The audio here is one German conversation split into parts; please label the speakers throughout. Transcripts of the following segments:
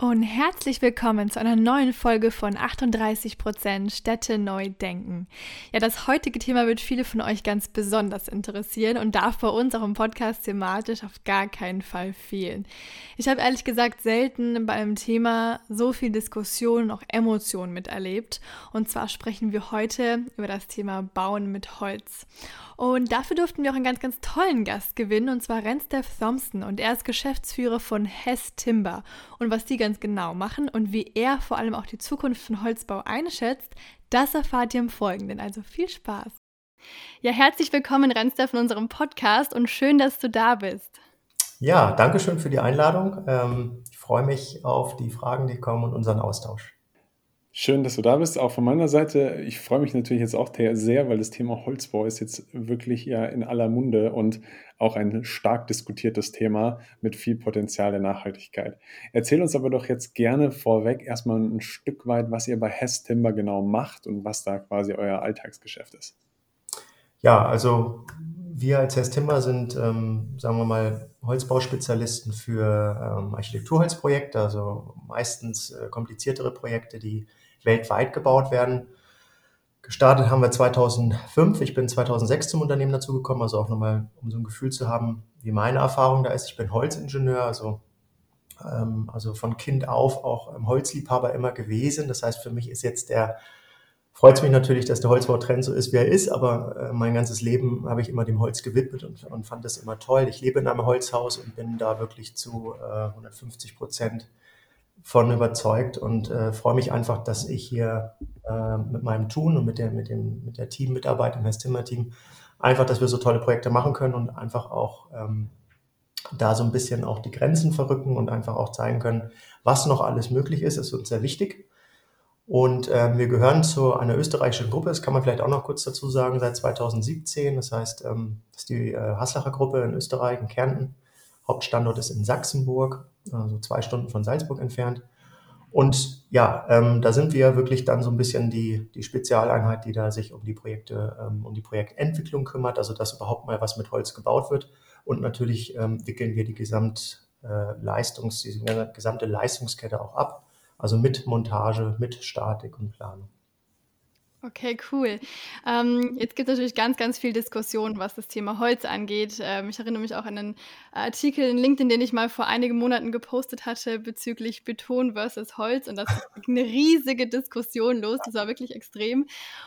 Speaker 1: Und herzlich willkommen zu einer neuen Folge von 38% Städte neu denken. Ja, das heutige Thema wird viele von euch ganz besonders interessieren und darf bei uns auch im Podcast thematisch auf gar keinen Fall fehlen. Ich habe ehrlich gesagt selten bei einem Thema so viel Diskussion und auch Emotionen miterlebt. Und zwar sprechen wir heute über das Thema Bauen mit Holz. Und dafür durften wir auch einen ganz, ganz tollen Gast gewinnen, und zwar Rensteff Thompson. Und er ist Geschäftsführer von Hess Timber. Und was die ganz genau machen und wie er vor allem auch die Zukunft von Holzbau einschätzt, das erfahrt ihr im Folgenden. Also viel Spaß. Ja, herzlich willkommen, Rensteff, in unserem Podcast und schön, dass du da bist.
Speaker 2: Ja, danke schön für die Einladung. Ähm, ich freue mich auf die Fragen, die kommen und unseren Austausch.
Speaker 3: Schön, dass du da bist. Auch von meiner Seite. Ich freue mich natürlich jetzt auch sehr, weil das Thema Holzbau ist jetzt wirklich ja in aller Munde und auch ein stark diskutiertes Thema mit viel Potenzial der Nachhaltigkeit. Erzähl uns aber doch jetzt gerne vorweg erstmal ein Stück weit, was ihr bei Hess Timber genau macht und was da quasi euer Alltagsgeschäft ist.
Speaker 2: Ja, also wir als Hess Timber sind, ähm, sagen wir mal, Holzbauspezialisten für ähm, Architekturholzprojekte, also meistens äh, kompliziertere Projekte, die weltweit gebaut werden. Gestartet haben wir 2005. Ich bin 2006 zum Unternehmen dazugekommen, also auch nochmal, um so ein Gefühl zu haben, wie meine Erfahrung da ist. Ich bin Holzingenieur, also, ähm, also von Kind auf auch ähm, Holzliebhaber immer gewesen. Das heißt, für mich ist jetzt der, freut es mich natürlich, dass der Holzbautrend so ist, wie er ist, aber äh, mein ganzes Leben habe ich immer dem Holz gewidmet und, und fand das immer toll. Ich lebe in einem Holzhaus und bin da wirklich zu äh, 150 Prozent von überzeugt und äh, freue mich einfach, dass ich hier äh, mit meinem Tun und mit der, mit dem, mit der Teammitarbeit im Hestimmer-Team einfach, dass wir so tolle Projekte machen können und einfach auch ähm, da so ein bisschen auch die Grenzen verrücken und einfach auch zeigen können, was noch alles möglich ist, ist uns sehr wichtig. Und äh, wir gehören zu einer österreichischen Gruppe, das kann man vielleicht auch noch kurz dazu sagen, seit 2017. Das heißt, ähm, das ist die äh, Haslacher Gruppe in Österreich, in Kärnten. Hauptstandort ist in Sachsenburg also zwei Stunden von Salzburg entfernt. Und ja, ähm, da sind wir wirklich dann so ein bisschen die, die Spezialeinheit, die da sich um die Projekte, ähm, um die Projektentwicklung kümmert, also dass überhaupt mal was mit Holz gebaut wird. Und natürlich ähm, wickeln wir die Gesamtleistungs, äh, die gesamte Leistungskette auch ab, also mit Montage, mit Statik und Planung.
Speaker 1: Okay, cool. Ähm, jetzt gibt es natürlich ganz, ganz viel Diskussion, was das Thema Holz angeht. Ähm, ich erinnere mich auch an einen Artikel in LinkedIn, den ich mal vor einigen Monaten gepostet hatte bezüglich Beton versus Holz. Und das ist eine riesige Diskussion los. Das war wirklich extrem.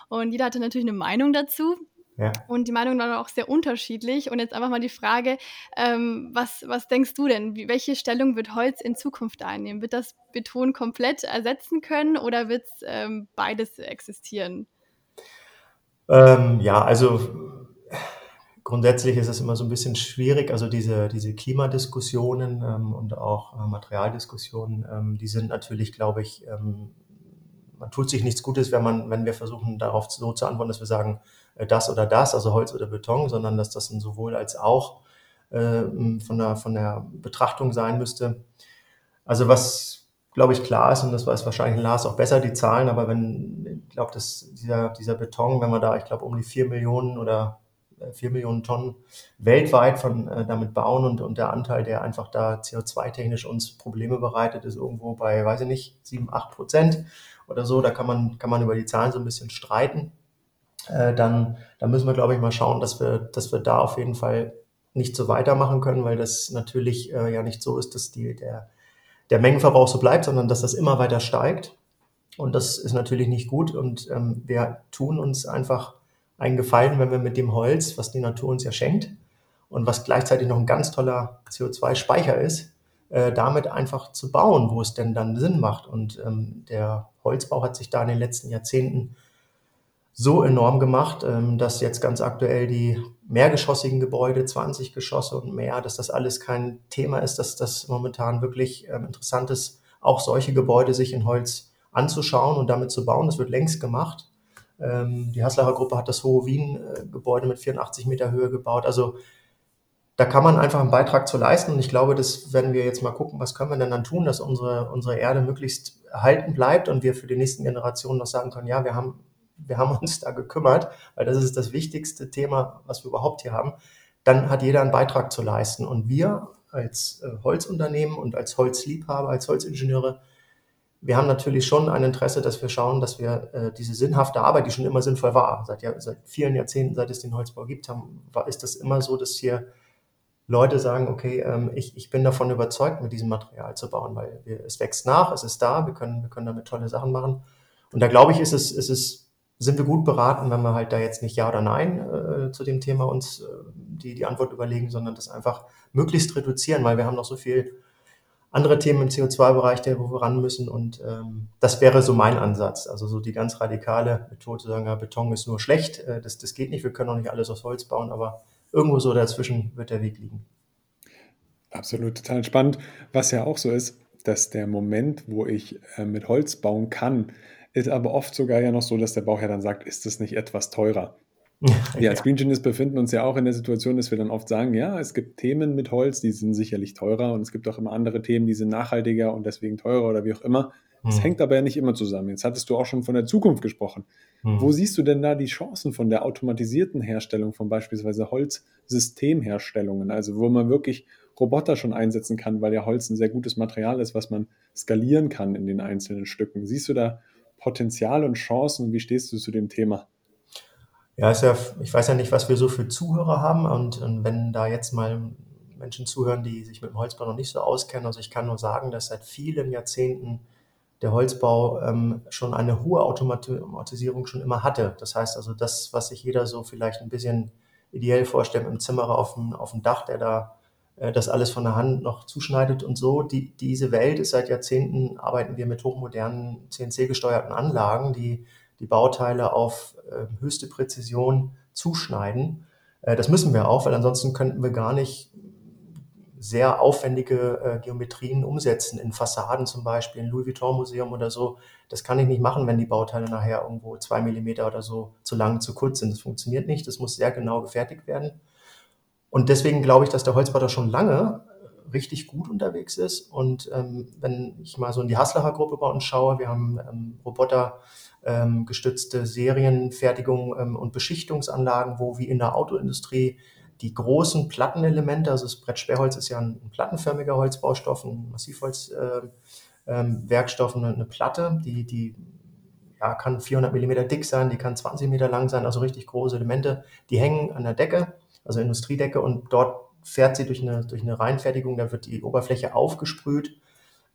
Speaker 1: Und jeder hatte natürlich eine Meinung dazu. Ja. Und die Meinungen waren auch sehr unterschiedlich. Und jetzt einfach mal die Frage, ähm, was, was denkst du denn? Wie, welche Stellung wird Holz in Zukunft einnehmen? Wird das Beton komplett ersetzen können oder wird ähm, beides existieren?
Speaker 2: Ähm, ja, also grundsätzlich ist es immer so ein bisschen schwierig. Also diese, diese Klimadiskussionen ähm, und auch äh, Materialdiskussionen, ähm, die sind natürlich, glaube ich, ähm, man tut sich nichts Gutes, wenn man, wenn wir versuchen, darauf so zu antworten, dass wir sagen, das oder das, also Holz oder Beton, sondern dass das ein sowohl als auch äh, von, der, von der Betrachtung sein müsste. Also was, glaube ich, klar ist, und das weiß wahrscheinlich Lars auch besser, die Zahlen, aber wenn, ich glaube, dass dieser, dieser Beton, wenn man da, ich glaube, um die vier Millionen oder äh, vier Millionen Tonnen weltweit von äh, damit bauen und, und der Anteil, der einfach da CO2-technisch uns Probleme bereitet, ist irgendwo bei, weiß ich nicht, sieben, acht Prozent oder so. Da kann man, kann man über die Zahlen so ein bisschen streiten äh, dann, dann müssen wir, glaube ich, mal schauen, dass wir, dass wir da auf jeden Fall nicht so weitermachen können, weil das natürlich äh, ja nicht so ist, dass die, der, der Mengenverbrauch so bleibt, sondern dass das immer weiter steigt. Und das ist natürlich nicht gut. Und ähm, wir tun uns einfach einen Gefallen, wenn wir mit dem Holz, was die Natur uns ja schenkt und was gleichzeitig noch ein ganz toller CO2-Speicher ist, äh, damit einfach zu bauen, wo es denn dann Sinn macht. Und ähm, der Holzbau hat sich da in den letzten Jahrzehnten so enorm gemacht, ähm, dass jetzt ganz aktuell die mehrgeschossigen Gebäude, 20 Geschosse und mehr, dass das alles kein Thema ist, dass das momentan wirklich ähm, interessant ist, auch solche Gebäude sich in Holz anzuschauen und damit zu bauen. Das wird längst gemacht. Ähm, die Haslacher Gruppe hat das Hohe Wien-Gebäude mit 84 Meter Höhe gebaut. Also da da kann man einfach einen Beitrag zu leisten. Und ich glaube, das werden wir jetzt mal gucken, was können wir denn dann tun, dass unsere, unsere Erde möglichst erhalten bleibt und wir für die nächsten Generationen noch sagen können, ja, wir haben, wir haben uns da gekümmert, weil das ist das wichtigste Thema, was wir überhaupt hier haben. Dann hat jeder einen Beitrag zu leisten. Und wir als äh, Holzunternehmen und als Holzliebhaber, als Holzingenieure, wir haben natürlich schon ein Interesse, dass wir schauen, dass wir äh, diese sinnhafte Arbeit, die schon immer sinnvoll war, seit, ja, seit vielen Jahrzehnten, seit es den Holzbau gibt, haben, war, ist das immer so, dass hier Leute sagen, okay, ähm, ich, ich bin davon überzeugt, mit diesem Material zu bauen, weil wir, es wächst nach, es ist da, wir können, wir können damit tolle Sachen machen. Und da glaube ich, ist es, ist es, sind wir gut beraten, wenn wir halt da jetzt nicht Ja oder Nein äh, zu dem Thema uns äh, die, die Antwort überlegen, sondern das einfach möglichst reduzieren, weil wir haben noch so viel andere Themen im CO2-Bereich, wo wir ran müssen. Und ähm, das wäre so mein Ansatz. Also so die ganz radikale Methode zu sagen, ja, Beton ist nur schlecht, äh, das, das geht nicht, wir können auch nicht alles aus Holz bauen, aber irgendwo so dazwischen wird der Weg liegen.
Speaker 3: Absolut, total spannend. Was ja auch so ist, dass der Moment, wo ich äh, mit Holz bauen kann, ist aber oft sogar ja noch so, dass der Bauherr dann sagt, ist das nicht etwas teurer? Wir als Green Genius befinden uns ja auch in der Situation, dass wir dann oft sagen, ja, es gibt Themen mit Holz, die sind sicherlich teurer und es gibt auch immer andere Themen, die sind nachhaltiger und deswegen teurer oder wie auch immer. Das hm. hängt aber ja nicht immer zusammen. Jetzt hattest du auch schon von der Zukunft gesprochen. Hm. Wo siehst du denn da die Chancen von der automatisierten Herstellung von beispielsweise Holzsystemherstellungen? Also wo man wirklich Roboter schon einsetzen kann, weil ja Holz ein sehr gutes Material ist, was man skalieren kann in den einzelnen Stücken. Siehst du da Potenzial und Chancen? Wie stehst du zu dem Thema?
Speaker 2: Ja, ist ja, ich weiß ja nicht, was wir so für Zuhörer haben und, und wenn da jetzt mal Menschen zuhören, die sich mit dem Holzbau noch nicht so auskennen, also ich kann nur sagen, dass seit vielen Jahrzehnten der Holzbau ähm, schon eine hohe Automatisierung schon immer hatte. Das heißt also, das, was sich jeder so vielleicht ein bisschen ideell vorstellt, im Zimmerer auf dem, auf dem Dach, der da das alles von der Hand noch zuschneidet und so, die, diese Welt ist seit Jahrzehnten, arbeiten wir mit hochmodernen CNC-gesteuerten Anlagen, die die Bauteile auf äh, höchste Präzision zuschneiden. Äh, das müssen wir auch, weil ansonsten könnten wir gar nicht sehr aufwendige äh, Geometrien umsetzen in Fassaden zum Beispiel, in Louis Vuitton Museum oder so. Das kann ich nicht machen, wenn die Bauteile nachher irgendwo zwei Millimeter oder so zu lang, zu kurz sind. Das funktioniert nicht. Das muss sehr genau gefertigt werden. Und deswegen glaube ich, dass der Holzbau da schon lange richtig gut unterwegs ist. Und ähm, wenn ich mal so in die Haslacher Gruppe bei uns schaue, wir haben ähm, Roboter ähm, gestützte Serienfertigung ähm, und Beschichtungsanlagen, wo wie in der Autoindustrie die großen Plattenelemente, also das Brettsperrholz ist ja ein, ein plattenförmiger Holzbaustoff, ein Massivholzwerkstoff, äh, ähm, eine Platte, die, die ja, kann 400 Millimeter dick sein, die kann 20 Meter lang sein, also richtig große Elemente, die hängen an der Decke, also Industriedecke und dort fährt sie durch eine, durch eine Reinfertigung, da wird die Oberfläche aufgesprüht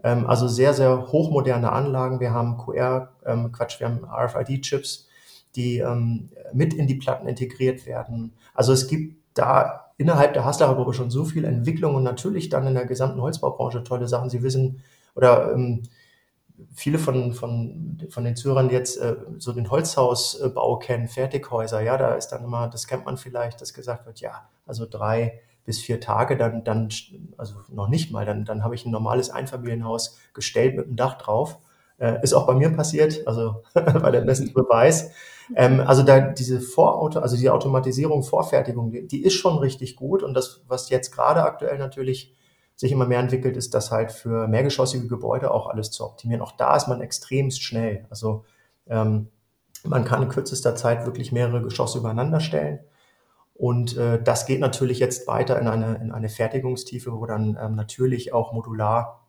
Speaker 2: ähm, also sehr, sehr hochmoderne Anlagen. Wir haben QR, ähm, Quatsch, wir haben RFID-Chips, die ähm, mit in die Platten integriert werden. Also es gibt da innerhalb der Haslacher Gruppe schon so viel Entwicklung und natürlich dann in der gesamten Holzbaubranche tolle Sachen. Sie wissen, oder ähm, viele von, von, von den die jetzt äh, so den Holzhausbau kennen, Fertighäuser, ja, da ist dann immer, das kennt man vielleicht, dass gesagt wird, ja, also drei bis vier Tage, dann, dann, also noch nicht mal, dann, dann habe ich ein normales Einfamilienhaus gestellt mit einem Dach drauf. Äh, ist auch bei mir passiert, also bei der besten Beweis. Ähm, also da diese Vorauto, also die Automatisierung, Vorfertigung, die, die ist schon richtig gut. Und das, was jetzt gerade aktuell natürlich sich immer mehr entwickelt, ist das halt für mehrgeschossige Gebäude auch alles zu optimieren. Auch da ist man extremst schnell. Also ähm, man kann in kürzester Zeit wirklich mehrere Geschosse übereinander stellen. Und äh, das geht natürlich jetzt weiter in eine, in eine Fertigungstiefe, wo dann ähm, natürlich auch modular,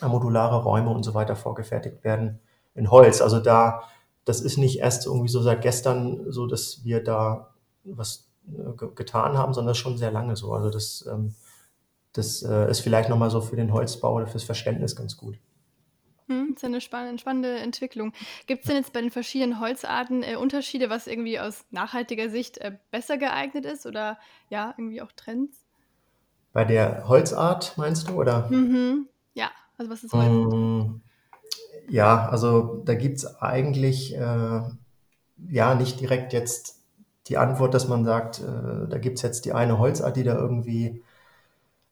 Speaker 2: äh, modulare Räume und so weiter vorgefertigt werden in Holz. Also da, das ist nicht erst irgendwie so seit gestern so, dass wir da was äh, getan haben, sondern schon sehr lange so. Also das, ähm, das äh, ist vielleicht nochmal so für den Holzbau oder fürs Verständnis ganz gut.
Speaker 1: Hm, ist ja eine spannende, spannende Entwicklung. Gibt es denn jetzt bei den verschiedenen Holzarten äh, Unterschiede, was irgendwie aus nachhaltiger Sicht äh, besser geeignet ist oder ja, irgendwie auch Trends?
Speaker 2: Bei der Holzart meinst du, oder?
Speaker 1: Mhm. Ja, also was ist Holz?
Speaker 2: Mm, ja, also da gibt es eigentlich äh, ja nicht direkt jetzt die Antwort, dass man sagt, äh, da gibt es jetzt die eine Holzart, die da irgendwie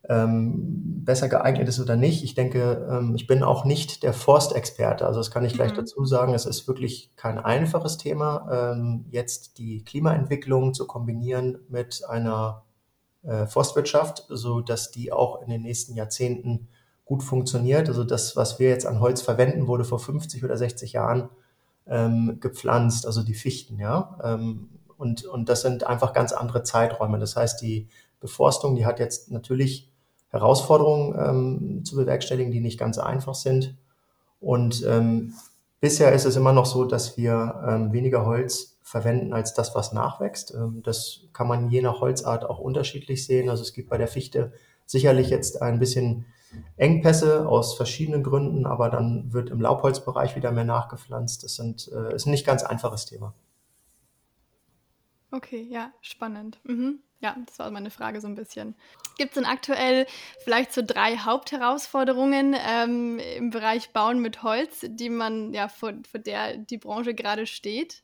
Speaker 2: ähm, besser geeignet ist oder nicht. Ich denke, ähm, ich bin auch nicht der Forstexperte. Also das kann ich gleich mhm. dazu sagen. Es ist wirklich kein einfaches Thema, ähm, jetzt die Klimaentwicklung zu kombinieren mit einer äh, Forstwirtschaft, so dass die auch in den nächsten Jahrzehnten gut funktioniert. Also das, was wir jetzt an Holz verwenden, wurde vor 50 oder 60 Jahren ähm, gepflanzt, also die Fichten, ja. Ähm, und, und das sind einfach ganz andere Zeiträume. Das heißt, die Beforstung, die hat jetzt natürlich Herausforderungen ähm, zu bewerkstelligen, die nicht ganz einfach sind. Und ähm, bisher ist es immer noch so, dass wir ähm, weniger Holz verwenden als das, was nachwächst. Ähm, das kann man je nach Holzart auch unterschiedlich sehen. Also es gibt bei der Fichte sicherlich jetzt ein bisschen Engpässe aus verschiedenen Gründen, aber dann wird im Laubholzbereich wieder mehr nachgepflanzt. Das sind, äh, ist ein nicht ganz einfaches Thema.
Speaker 1: Okay, ja, spannend. Mhm. Ja, das war meine Frage so ein bisschen. Gibt es denn aktuell vielleicht so drei Hauptherausforderungen ähm, im Bereich Bauen mit Holz, die man ja vor, vor der die Branche gerade steht?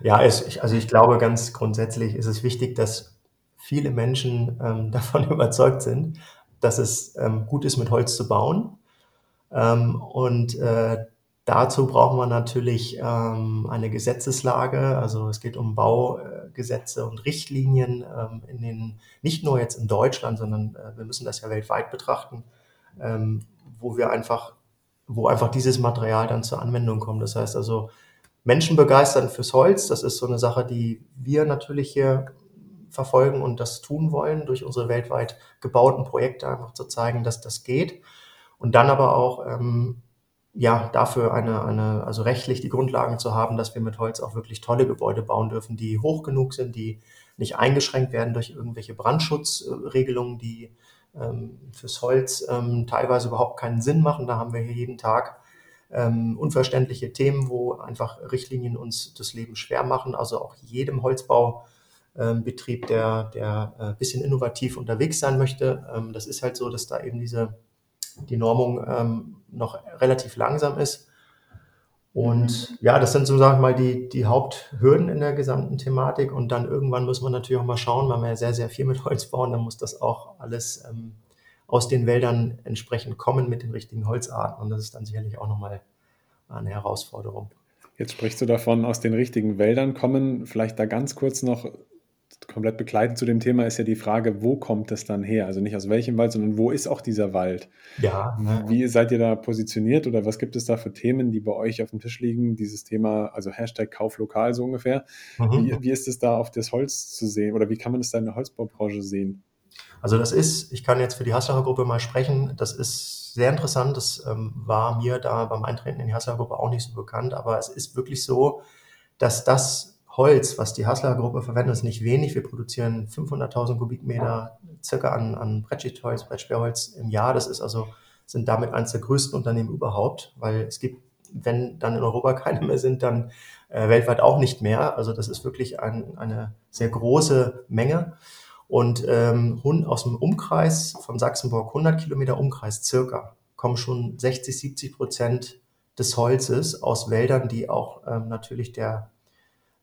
Speaker 2: Ja, es, also ich glaube ganz grundsätzlich ist es wichtig, dass viele Menschen ähm, davon überzeugt sind, dass es ähm, gut ist, mit Holz zu bauen. Ähm, und äh, dazu brauchen wir natürlich ähm, eine Gesetzeslage. Also es geht um Baugesetze und Richtlinien ähm, in den, nicht nur jetzt in Deutschland, sondern äh, wir müssen das ja weltweit betrachten, ähm, wo wir einfach, wo einfach dieses Material dann zur Anwendung kommt. Das heißt also, Menschen begeistern fürs Holz, das ist so eine Sache, die wir natürlich hier verfolgen und das tun wollen, durch unsere weltweit gebauten Projekte einfach zu zeigen, dass das geht. Und dann aber auch ähm, ja, dafür eine, eine, also rechtlich die Grundlagen zu haben, dass wir mit Holz auch wirklich tolle Gebäude bauen dürfen, die hoch genug sind, die nicht eingeschränkt werden durch irgendwelche Brandschutzregelungen, die ähm, fürs Holz ähm, teilweise überhaupt keinen Sinn machen. Da haben wir hier jeden Tag ähm, unverständliche Themen, wo einfach Richtlinien uns das Leben schwer machen. Also auch jedem Holzbaubetrieb, der, der ein äh, bisschen innovativ unterwegs sein möchte. Ähm, das ist halt so, dass da eben diese die Normung ähm, noch relativ langsam ist. Und ja, das sind so, sag ich mal, die, die Haupthürden in der gesamten Thematik. Und dann irgendwann muss man natürlich auch mal schauen, weil wir ja sehr, sehr viel mit Holz bauen, dann muss das auch alles ähm, aus den Wäldern entsprechend kommen mit den richtigen Holzarten. Und das ist dann sicherlich auch nochmal eine Herausforderung.
Speaker 3: Jetzt sprichst du davon, aus den richtigen Wäldern kommen. Vielleicht da ganz kurz noch komplett begleitend zu dem Thema ist ja die Frage, wo kommt es dann her? Also nicht aus welchem Wald, sondern wo ist auch dieser Wald?
Speaker 2: Ja.
Speaker 3: Ne. Wie seid ihr da positioniert oder was gibt es da für Themen, die bei euch auf dem Tisch liegen? Dieses Thema, also Hashtag Kauf lokal so ungefähr. Mhm. Wie, wie ist es da auf das Holz zu sehen oder wie kann man es da in der Holzbaubranche sehen?
Speaker 2: Also das ist, ich kann jetzt für die Haslacher Gruppe mal sprechen, das ist sehr interessant. Das ähm, war mir da beim Eintreten in die Haslacher Gruppe auch nicht so bekannt, aber es ist wirklich so, dass das Holz, was die Hassler Gruppe verwendet, ist nicht wenig. Wir produzieren 500.000 Kubikmeter circa an, an Brettschichtholz, Brettsperrholz im Jahr. Das ist also, sind damit eines der größten Unternehmen überhaupt, weil es gibt, wenn dann in Europa keine mehr sind, dann äh, weltweit auch nicht mehr. Also das ist wirklich ein, eine sehr große Menge. Und ähm, aus dem Umkreis von Sachsenburg, 100 Kilometer Umkreis circa, kommen schon 60, 70 Prozent des Holzes aus Wäldern, die auch ähm, natürlich der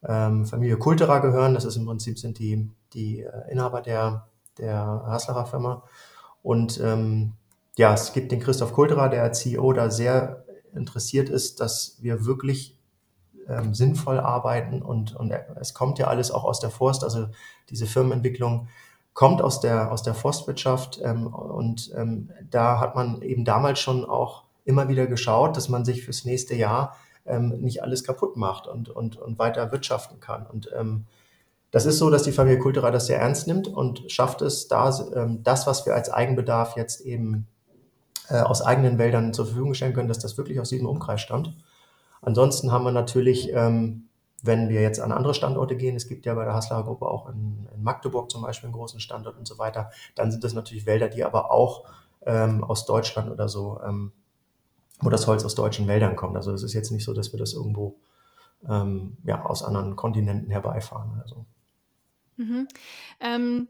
Speaker 2: ähm, Familie Kulterer gehören. Das ist im Prinzip sind die, die äh, Inhaber der, der Haslacher Firma. Und ähm, ja, es gibt den Christoph Kulterer, der CEO da sehr interessiert ist, dass wir wirklich ähm, sinnvoll arbeiten und, und es kommt ja alles auch aus der Forst, also diese Firmenentwicklung kommt aus der, aus der Forstwirtschaft ähm, und ähm, da hat man eben damals schon auch immer wieder geschaut, dass man sich fürs nächste Jahr ähm, nicht alles kaputt macht und, und, und weiter wirtschaften kann. Und ähm, das ist so, dass die Familie Kultura das sehr ernst nimmt und schafft es, da ähm, das, was wir als Eigenbedarf jetzt eben äh, aus eigenen Wäldern zur Verfügung stellen können, dass das wirklich aus diesem Umkreis stammt. Ansonsten haben wir natürlich, ähm, wenn wir jetzt an andere Standorte gehen, es gibt ja bei der Haslacher Gruppe auch in, in, Magdeburg zum Beispiel einen großen Standort und so weiter, dann sind das natürlich Wälder, die aber auch ähm, aus Deutschland oder so ähm, wo das Holz aus deutschen Wäldern kommt. Also es ist jetzt nicht so, dass wir das irgendwo ähm, ja, aus anderen Kontinenten herbeifahren. Also.
Speaker 1: Mhm. Ähm,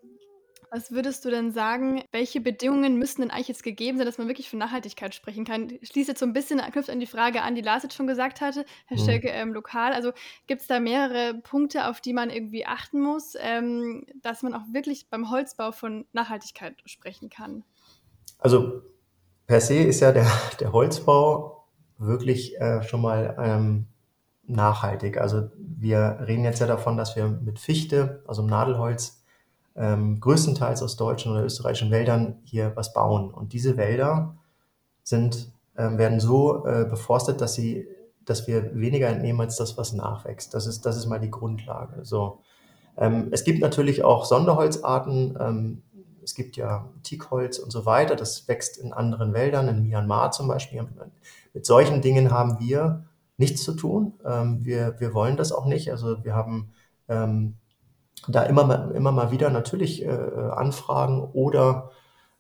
Speaker 1: was würdest du denn sagen, welche Bedingungen müssen denn eigentlich jetzt gegeben sein, dass man wirklich von Nachhaltigkeit sprechen kann? Schließt jetzt so ein bisschen, knüpft an die Frage an, die Lars jetzt schon gesagt hatte, Herr mhm. ähm, lokal. Also gibt es da mehrere Punkte, auf die man irgendwie achten muss, ähm, dass man auch wirklich beim Holzbau von Nachhaltigkeit sprechen kann?
Speaker 2: Also per se ist ja der, der Holzbau wirklich äh, schon mal ähm, nachhaltig. Also wir reden jetzt ja davon, dass wir mit Fichte, also Nadelholz, ähm, größtenteils aus deutschen oder österreichischen Wäldern hier was bauen. Und diese Wälder sind, ähm, werden so äh, beforstet, dass sie, dass wir weniger entnehmen als das, was nachwächst. Das ist, das ist mal die Grundlage. So. Ähm, es gibt natürlich auch Sonderholzarten. Ähm, es gibt ja Teakholz und so weiter. Das wächst in anderen Wäldern, in Myanmar zum Beispiel. Mit solchen Dingen haben wir nichts zu tun. Ähm, wir, wir wollen das auch nicht. Also wir haben ähm, da immer, immer mal wieder natürlich äh, Anfragen oder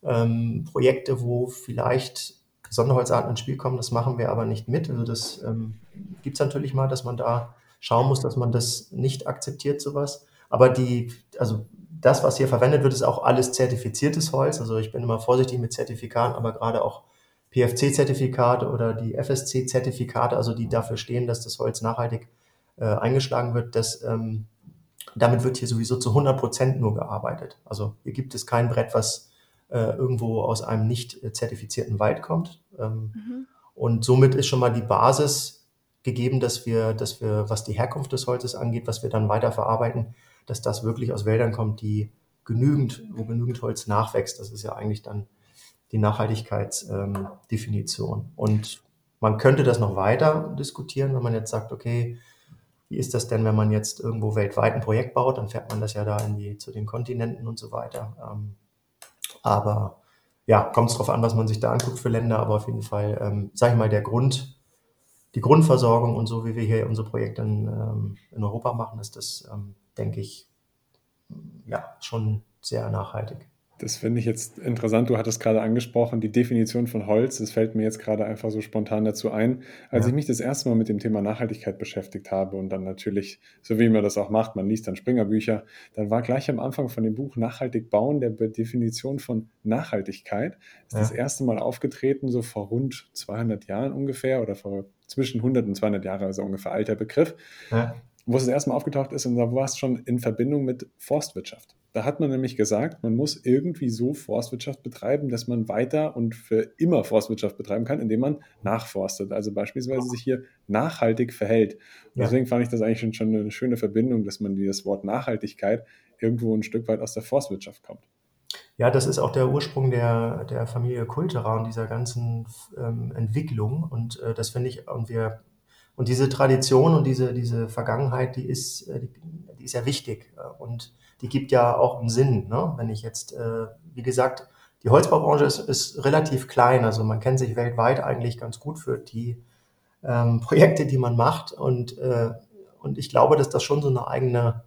Speaker 2: ähm, Projekte, wo vielleicht Sonderholzarten ins Spiel kommen. Das machen wir aber nicht mit. Also das ähm, gibt es natürlich mal, dass man da schauen muss, dass man das nicht akzeptiert, sowas. Aber die, also das, was hier verwendet wird, ist auch alles zertifiziertes Holz. Also ich bin immer vorsichtig mit Zertifikaten, aber gerade auch PFC-Zertifikate oder die FSC-Zertifikate, also die dafür stehen, dass das Holz nachhaltig äh, eingeschlagen wird, das, ähm, damit wird hier sowieso zu 100 Prozent nur gearbeitet. Also hier gibt es kein Brett, was äh, irgendwo aus einem nicht zertifizierten Wald kommt. Ähm, mhm. Und somit ist schon mal die Basis gegeben, dass wir, dass wir, was die Herkunft des Holzes angeht, was wir dann weiter verarbeiten, dass das wirklich aus Wäldern kommt, die genügend, wo genügend Holz nachwächst. Das ist ja eigentlich dann die Nachhaltigkeitsdefinition. Ähm, und man könnte das noch weiter diskutieren, wenn man jetzt sagt, okay, wie ist das denn, wenn man jetzt irgendwo weltweit ein Projekt baut, dann fährt man das ja da in die, zu den Kontinenten und so weiter. Ähm, aber ja, kommt es darauf an, was man sich da anguckt für Länder, aber auf jeden Fall, ähm, sage ich mal, der Grund, die Grundversorgung und so, wie wir hier unsere Projekte in, ähm, in Europa machen, ist das ähm, denke ich, ja, schon sehr nachhaltig.
Speaker 3: Das finde ich jetzt interessant. Du hattest gerade angesprochen, die Definition von Holz. Das fällt mir jetzt gerade einfach so spontan dazu ein. Als ja. ich mich das erste Mal mit dem Thema Nachhaltigkeit beschäftigt habe und dann natürlich, so wie man das auch macht, man liest dann Springerbücher, dann war gleich am Anfang von dem Buch Nachhaltig bauen der Definition von Nachhaltigkeit ist ja. das erste Mal aufgetreten, so vor rund 200 Jahren ungefähr oder vor zwischen 100 und 200 Jahren, also ungefähr alter Begriff. Ja wo es das erste Mal aufgetaucht ist, und da war es schon in Verbindung mit Forstwirtschaft. Da hat man nämlich gesagt, man muss irgendwie so Forstwirtschaft betreiben, dass man weiter und für immer Forstwirtschaft betreiben kann, indem man nachforstet. Also beispielsweise sich hier nachhaltig verhält. Und deswegen fand ich das eigentlich schon, schon eine schöne Verbindung, dass man dieses Wort Nachhaltigkeit irgendwo ein Stück weit aus der Forstwirtschaft kommt.
Speaker 2: Ja, das ist auch der Ursprung der, der Familie Kultera und dieser ganzen ähm, Entwicklung. Und äh, das finde ich, und wir und diese Tradition und diese, diese Vergangenheit, die ist, äh, die, die ist ja wichtig äh, und die gibt ja auch einen Sinn. Ne? Wenn ich jetzt, äh, wie gesagt, die Holzbaubranche ist, ist relativ klein, also man kennt sich weltweit eigentlich ganz gut für die ähm, Projekte, die man macht und, äh, und ich glaube, dass das schon so eine eigene,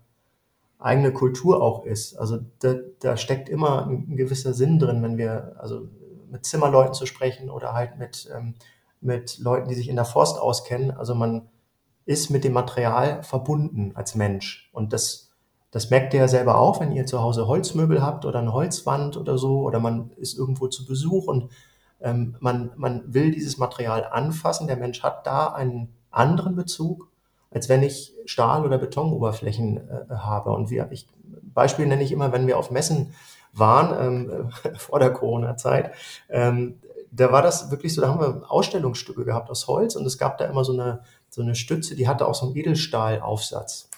Speaker 2: eigene Kultur auch ist. Also da, da steckt immer ein, gewisser Sinn drin, wenn wir, also mit Zimmerleuten zu sprechen oder halt mit ähm, mit Leuten, die sich in der Forst auskennen. Also man ist mit dem Material verbunden als Mensch. Und das, das merkt ihr ja selber auch, wenn ihr zu Hause Holzmöbel habt oder eine Holzwand oder so, oder man ist irgendwo zu Besuch und ähm, man, man will dieses Material anfassen. Der Mensch hat da einen anderen Bezug, als wenn ich Stahl- oder Betonoberflächen äh, habe. Und wir, ich, Beispiel nenne ich immer, wenn wir auf Messen waren, ähm, vor der Corona-Zeit, ähm, da war das wirklich so, da haben wir Ausstellungsstücke gehabt aus Holz und es gab da immer so eine, so eine Stütze, die hatte auch so einen Edelstahlaufsatz.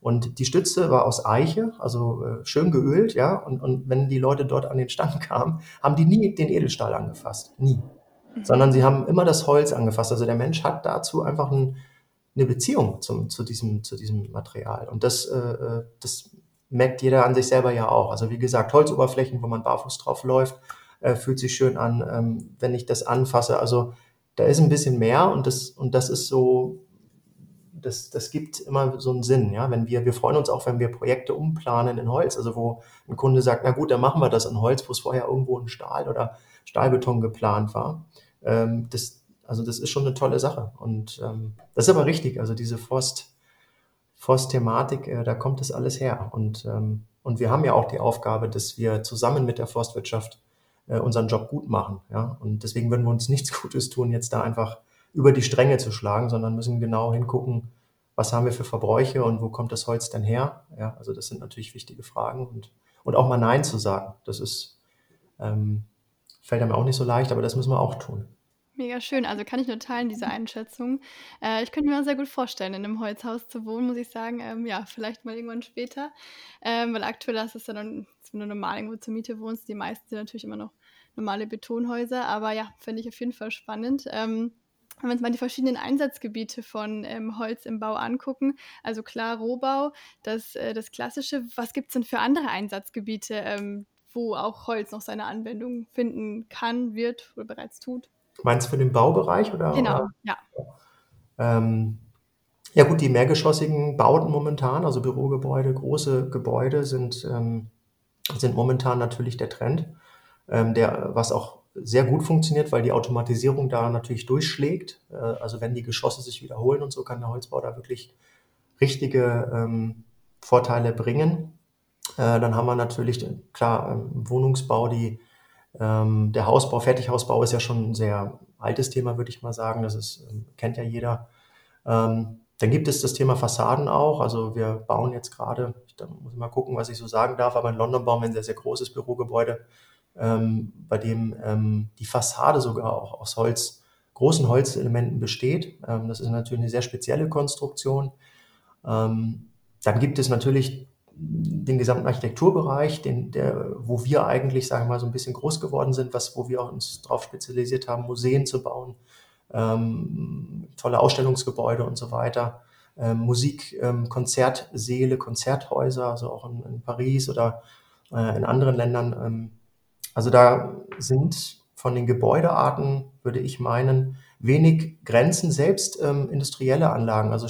Speaker 2: Und die Stütze war aus Eiche, also äh, schön geölt, ja. Und, und wenn die Leute dort an den Stand kamen, haben die nie den Edelstahl angefasst. Nie. Mhm. Sondern sie haben immer das Holz angefasst. Also der Mensch hat dazu einfach ein, eine Beziehung zum, zu, diesem, zu diesem Material. Und das, äh, äh, das merkt jeder an sich selber ja auch. Also wie gesagt, Holzoberflächen, wo man barfuß drauf läuft, äh, fühlt sich schön an, ähm, wenn ich das anfasse. Also da ist ein bisschen mehr und das, und das ist so, das, das gibt immer so einen Sinn, ja. Wenn wir, wir freuen uns auch, wenn wir Projekte umplanen in Holz, also wo ein Kunde sagt, na gut, dann machen wir das in Holz, wo es vorher irgendwo in Stahl oder Stahlbeton geplant war. Ähm, das, also das ist schon eine tolle Sache. Und ähm, das ist aber richtig, also diese Forst, Forst-Thematik, äh, da kommt das alles her. Und, ähm, und wir haben ja auch die Aufgabe, dass wir zusammen mit der Forstwirtschaft äh, unseren Job gut machen. Ja? Und deswegen würden wir uns nichts Gutes tun, jetzt da einfach über die Stränge zu schlagen, sondern müssen genau hingucken, was haben wir für Verbräuche und wo kommt das Holz denn her? Ja, also das sind natürlich wichtige Fragen und, und auch mal Nein zu sagen. Das ist, ähm, fällt einem auch nicht so leicht, aber das müssen wir auch tun.
Speaker 1: Mega schön. Also kann ich nur teilen, diese Einschätzung. Äh, ich könnte mir auch sehr gut vorstellen, in einem Holzhaus zu wohnen, muss ich sagen. Ähm, ja, vielleicht mal irgendwann später. Ähm, weil aktuell ist es ja dann, wenn du normal irgendwo zur Miete wohnst, die meisten sind natürlich immer noch normale Betonhäuser. Aber ja, finde ich auf jeden Fall spannend. Ähm, wenn wir uns mal die verschiedenen Einsatzgebiete von ähm, Holz im Bau angucken, also klar Rohbau, das, äh, das Klassische, was gibt es denn für andere Einsatzgebiete, ähm, wo auch Holz noch seine Anwendung finden kann, wird oder bereits tut?
Speaker 2: Meinst du für den Baubereich oder?
Speaker 1: Genau, ja.
Speaker 2: Ähm, ja gut, die mehrgeschossigen Bauten momentan, also Bürogebäude, große Gebäude sind, ähm, sind momentan natürlich der Trend, ähm, der, was auch sehr gut funktioniert, weil die Automatisierung da natürlich durchschlägt. Äh, also wenn die Geschosse sich wiederholen und so, kann der Holzbau da wirklich richtige ähm, Vorteile bringen. Äh, dann haben wir natürlich, klar, im Wohnungsbau, die, ähm, der Hausbau, Fertighausbau ist ja schon ein sehr altes Thema, würde ich mal sagen. Das ist, ähm, kennt ja jeder. Ähm, dann gibt es das Thema Fassaden auch. Also wir bauen jetzt gerade, da muss ich mal gucken, was ich so sagen darf, aber in London bauen wir ein sehr, sehr großes Bürogebäude ähm, bei dem ähm, die Fassade sogar auch aus Holz, großen Holzelementen besteht. Ähm, das ist natürlich eine sehr spezielle Konstruktion. Dann gibt es natürlich den gesamten Architekturbereich, den, der, wo wir eigentlich, sagen wir mal, so ein bisschen groß geworden sind, was, wo wir auch uns darauf spezialisiert haben, Museen zu bauen, ähm, tolle Ausstellungsgebäude und so weiter. Ähm, Musik, ähm, Konzertsäle, Konzerthäuser, also auch in, in Paris oder äh, in anderen Ländern ähm, also da sind von den Gebäudearten, würde ich meinen, wenig Grenzen, selbst ähm, industrielle Anlagen, also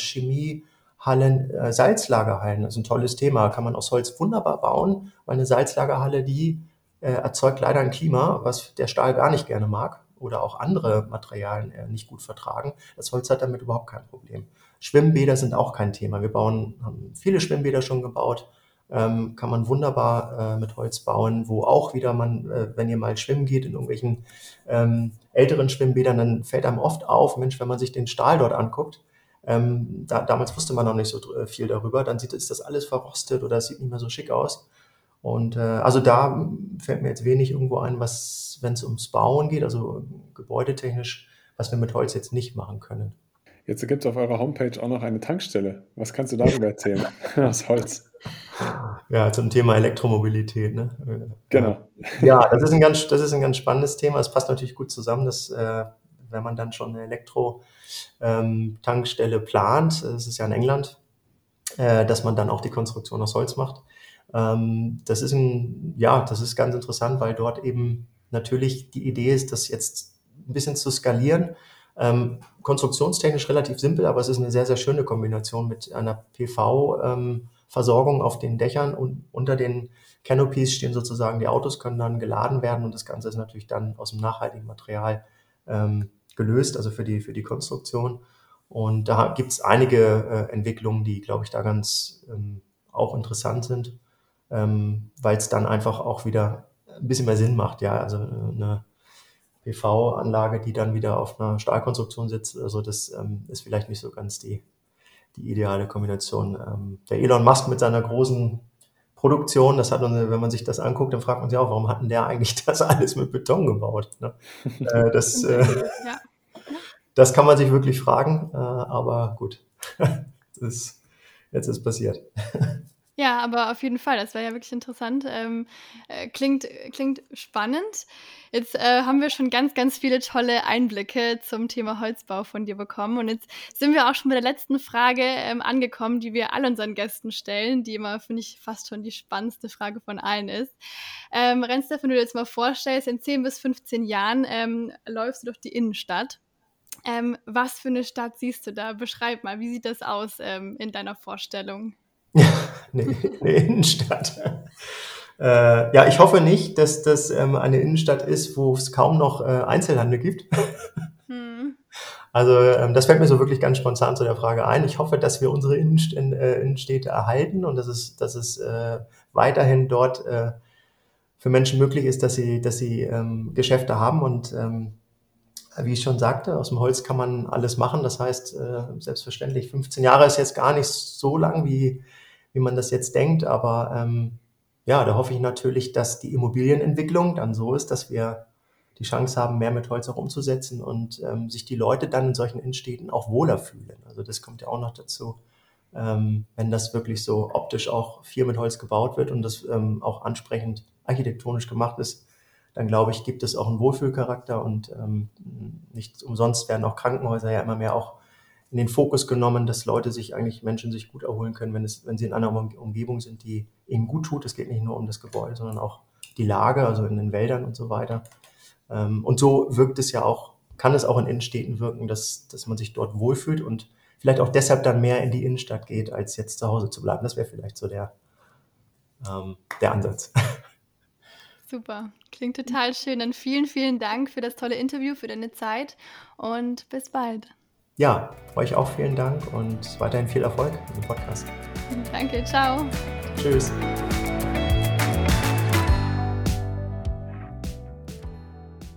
Speaker 2: Chemiehallen, äh, Salzlagerhallen, das ist ein tolles Thema, kann man aus Holz wunderbar bauen, weil eine Salzlagerhalle, die äh, erzeugt leider ein Klima, was der Stahl gar nicht gerne mag oder auch andere Materialien äh, nicht gut vertragen. Das Holz hat damit überhaupt kein Problem. Schwimmbäder sind auch kein Thema. Wir bauen, haben viele Schwimmbäder schon gebaut ähm, kann man wunderbar äh, mit Holz bauen, wo auch wieder man, äh, wenn ihr mal schwimmen geht in irgendwelchen ähm, älteren Schwimmbädern, dann fällt einem oft auf, Mensch, wenn man sich den Stahl dort anguckt, ähm, da, damals wusste man noch nicht so äh, viel darüber, dann sieht ist das alles verrostet oder es sieht nicht mehr so schick aus. Und äh, also da fällt mir jetzt wenig irgendwo ein, was, wenn es ums Bauen geht, also gebäudetechnisch, was wir mit Holz jetzt nicht machen können.
Speaker 3: Jetzt gibt es auf eurer Homepage auch noch eine Tankstelle. Was kannst du darüber erzählen? Aus Holz.
Speaker 2: Ja, zum Thema Elektromobilität. Ne?
Speaker 3: Genau.
Speaker 2: Ja, das ist, ein ganz, das ist ein ganz spannendes Thema. Es passt natürlich gut zusammen, dass äh, wenn man dann schon eine Elektro-Tankstelle ähm, plant, das ist ja in England, äh, dass man dann auch die Konstruktion aus Holz macht. Ähm, das ist ein, ja, das ist ganz interessant, weil dort eben natürlich die Idee ist, das jetzt ein bisschen zu skalieren ähm, konstruktionstechnisch relativ simpel, aber es ist eine sehr, sehr schöne Kombination mit einer PV-Versorgung ähm, auf den Dächern und unter den Canopies stehen sozusagen die Autos, können dann geladen werden und das Ganze ist natürlich dann aus dem nachhaltigen Material ähm, gelöst, also für die, für die Konstruktion. Und da gibt es einige äh, Entwicklungen, die, glaube ich, da ganz ähm, auch interessant sind, ähm, weil es dann einfach auch wieder ein bisschen mehr Sinn macht. Ja, also äh, eine PV-Anlage, die dann wieder auf einer Stahlkonstruktion sitzt. Also das ähm, ist vielleicht nicht so ganz die, die ideale Kombination. Ähm, der Elon Musk mit seiner großen Produktion, das hat, wenn man sich das anguckt, dann fragt man sich auch, warum hatten der eigentlich das alles mit Beton gebaut? Ne? äh, das, äh, ja. das kann man sich wirklich fragen, äh, aber gut, ist, jetzt ist passiert.
Speaker 1: Ja, aber auf jeden Fall, das wäre ja wirklich interessant. Ähm, äh, klingt, klingt spannend. Jetzt äh, haben wir schon ganz, ganz viele tolle Einblicke zum Thema Holzbau von dir bekommen. Und jetzt sind wir auch schon bei der letzten Frage ähm, angekommen, die wir all unseren Gästen stellen, die immer, finde ich, fast schon die spannendste Frage von allen ist. Ähm, Renstef, wenn du dir jetzt mal vorstellst, in 10 bis 15 Jahren ähm, läufst du durch die Innenstadt. Ähm, was für eine Stadt siehst du da? Beschreib mal, wie sieht das aus ähm, in deiner Vorstellung?
Speaker 2: Ja, eine, eine Innenstadt. Äh, ja, ich hoffe nicht, dass das ähm, eine Innenstadt ist, wo es kaum noch äh, Einzelhandel gibt. Hm. Also ähm, das fällt mir so wirklich ganz spontan zu der Frage ein. Ich hoffe, dass wir unsere Innenst äh, Innenstädte erhalten und dass es, dass es äh, weiterhin dort äh, für Menschen möglich ist, dass sie, dass sie ähm, Geschäfte haben und ähm, wie ich schon sagte, aus dem Holz kann man alles machen. Das heißt, äh, selbstverständlich, 15 Jahre ist jetzt gar nicht so lang, wie, wie man das jetzt denkt. Aber ähm, ja, da hoffe ich natürlich, dass die Immobilienentwicklung dann so ist, dass wir die Chance haben, mehr mit Holz auch umzusetzen und ähm, sich die Leute dann in solchen Innenstädten auch wohler fühlen. Also das kommt ja auch noch dazu, ähm, wenn das wirklich so optisch auch viel mit Holz gebaut wird und das ähm, auch ansprechend architektonisch gemacht ist, dann glaube ich, gibt es auch einen Wohlfühlcharakter und ähm, nicht umsonst werden auch Krankenhäuser ja immer mehr auch in den Fokus genommen, dass Leute sich eigentlich, Menschen sich gut erholen können, wenn, es, wenn sie in einer Umgebung sind, die ihnen gut tut. Es geht nicht nur um das Gebäude, sondern auch die Lage, also in den Wäldern und so weiter. Ähm, und so wirkt es ja auch, kann es auch in Innenstädten wirken, dass, dass man sich dort wohlfühlt und vielleicht auch deshalb dann mehr in die Innenstadt geht, als jetzt zu Hause zu bleiben. Das wäre vielleicht so der, ähm, der Ansatz.
Speaker 1: Super, klingt total schön. Dann vielen, vielen Dank für das tolle Interview, für deine Zeit und bis bald.
Speaker 2: Ja, euch auch vielen Dank und weiterhin viel Erfolg im Podcast.
Speaker 1: Danke, ciao.
Speaker 2: Tschüss.